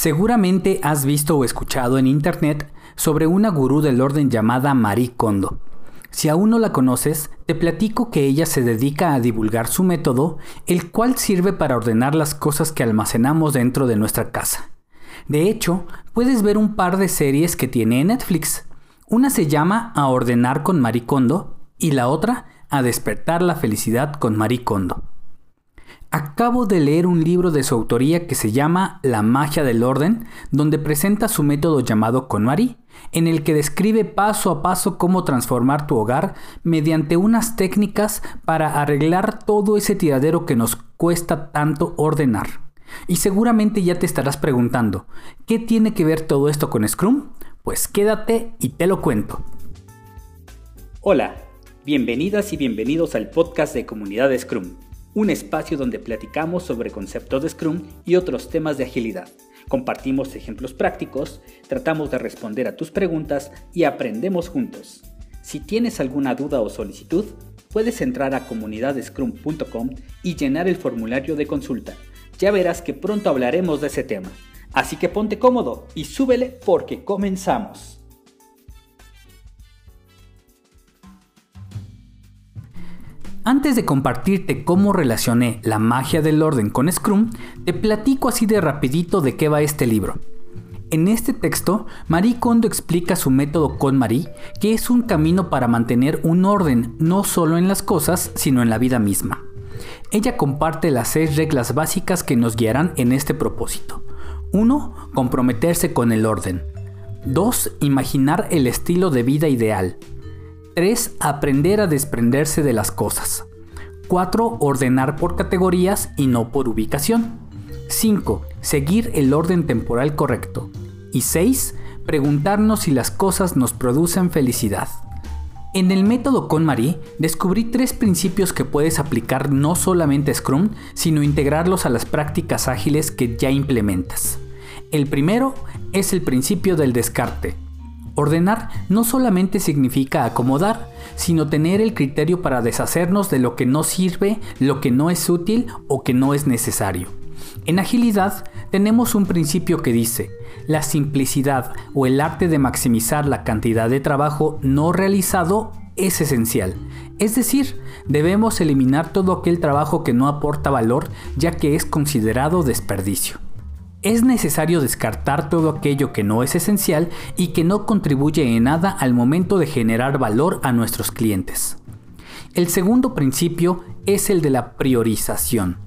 Seguramente has visto o escuchado en internet sobre una gurú del orden llamada Marie Kondo. Si aún no la conoces, te platico que ella se dedica a divulgar su método, el cual sirve para ordenar las cosas que almacenamos dentro de nuestra casa. De hecho, puedes ver un par de series que tiene en Netflix. Una se llama A ordenar con Marie Kondo y la otra A despertar la felicidad con Marie Kondo. Acabo de leer un libro de su autoría que se llama La magia del orden, donde presenta su método llamado KonMari, en el que describe paso a paso cómo transformar tu hogar mediante unas técnicas para arreglar todo ese tiradero que nos cuesta tanto ordenar. Y seguramente ya te estarás preguntando, ¿qué tiene que ver todo esto con Scrum? Pues quédate y te lo cuento. Hola, bienvenidas y bienvenidos al podcast de Comunidad Scrum un espacio donde platicamos sobre conceptos de Scrum y otros temas de agilidad. Compartimos ejemplos prácticos, tratamos de responder a tus preguntas y aprendemos juntos. Si tienes alguna duda o solicitud, puedes entrar a comunidadscrum.com y llenar el formulario de consulta. Ya verás que pronto hablaremos de ese tema. Así que ponte cómodo y súbele porque comenzamos. Antes de compartirte cómo relacioné la magia del orden con Scrum, te platico así de rapidito de qué va este libro. En este texto, Marie Kondo explica su método con Marie, que es un camino para mantener un orden no solo en las cosas, sino en la vida misma. Ella comparte las seis reglas básicas que nos guiarán en este propósito. 1. Comprometerse con el orden. 2. Imaginar el estilo de vida ideal. 3. Aprender a desprenderse de las cosas. 4. Ordenar por categorías y no por ubicación. 5. Seguir el orden temporal correcto. Y 6. Preguntarnos si las cosas nos producen felicidad. En el método KonMari descubrí tres principios que puedes aplicar no solamente a Scrum, sino integrarlos a las prácticas ágiles que ya implementas. El primero es el principio del descarte, Ordenar no solamente significa acomodar, sino tener el criterio para deshacernos de lo que no sirve, lo que no es útil o que no es necesario. En agilidad tenemos un principio que dice, la simplicidad o el arte de maximizar la cantidad de trabajo no realizado es esencial. Es decir, debemos eliminar todo aquel trabajo que no aporta valor ya que es considerado desperdicio es necesario descartar todo aquello que no es esencial y que no contribuye en nada al momento de generar valor a nuestros clientes. El segundo principio es el de la priorización.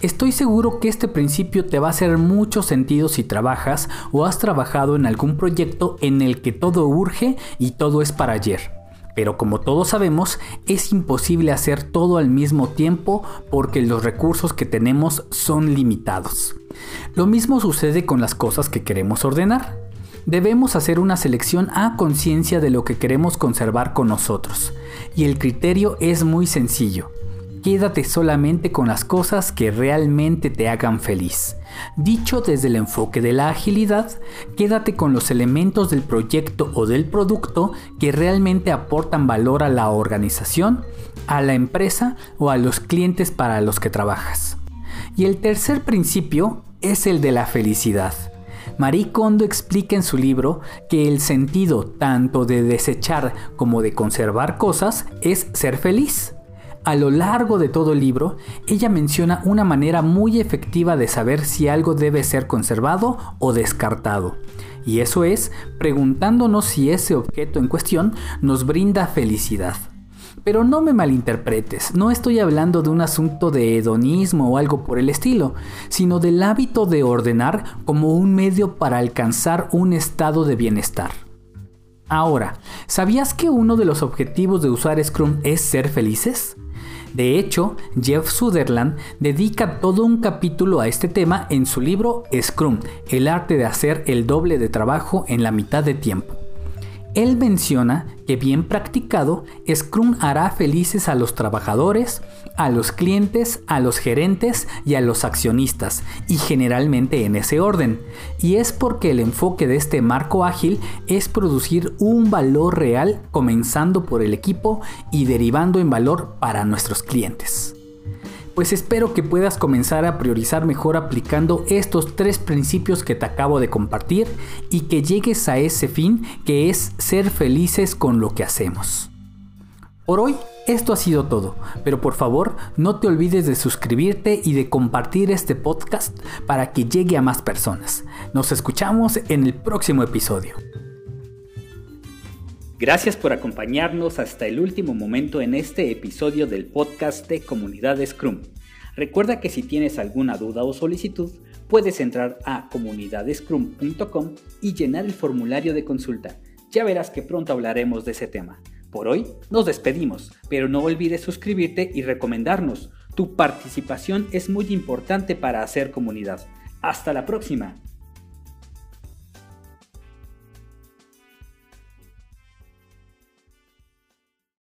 Estoy seguro que este principio te va a hacer mucho sentido si trabajas o has trabajado en algún proyecto en el que todo urge y todo es para ayer. Pero como todos sabemos, es imposible hacer todo al mismo tiempo porque los recursos que tenemos son limitados. Lo mismo sucede con las cosas que queremos ordenar. Debemos hacer una selección a conciencia de lo que queremos conservar con nosotros. Y el criterio es muy sencillo. Quédate solamente con las cosas que realmente te hagan feliz. Dicho desde el enfoque de la agilidad, quédate con los elementos del proyecto o del producto que realmente aportan valor a la organización, a la empresa o a los clientes para los que trabajas. Y el tercer principio es el de la felicidad. Marie Kondo explica en su libro que el sentido tanto de desechar como de conservar cosas es ser feliz. A lo largo de todo el libro, ella menciona una manera muy efectiva de saber si algo debe ser conservado o descartado. Y eso es preguntándonos si ese objeto en cuestión nos brinda felicidad. Pero no me malinterpretes, no estoy hablando de un asunto de hedonismo o algo por el estilo, sino del hábito de ordenar como un medio para alcanzar un estado de bienestar. Ahora, ¿sabías que uno de los objetivos de usar Scrum es ser felices? De hecho, Jeff Sutherland dedica todo un capítulo a este tema en su libro Scrum, el arte de hacer el doble de trabajo en la mitad de tiempo. Él menciona que bien practicado, Scrum hará felices a los trabajadores, a los clientes, a los gerentes y a los accionistas, y generalmente en ese orden. Y es porque el enfoque de este marco ágil es producir un valor real comenzando por el equipo y derivando en valor para nuestros clientes. Pues espero que puedas comenzar a priorizar mejor aplicando estos tres principios que te acabo de compartir y que llegues a ese fin que es ser felices con lo que hacemos. Por hoy esto ha sido todo, pero por favor no te olvides de suscribirte y de compartir este podcast para que llegue a más personas. Nos escuchamos en el próximo episodio. Gracias por acompañarnos hasta el último momento en este episodio del podcast de Comunidad Scrum. Recuerda que si tienes alguna duda o solicitud, puedes entrar a comunidadescrum.com y llenar el formulario de consulta. Ya verás que pronto hablaremos de ese tema. Por hoy nos despedimos, pero no olvides suscribirte y recomendarnos. Tu participación es muy importante para hacer comunidad. Hasta la próxima.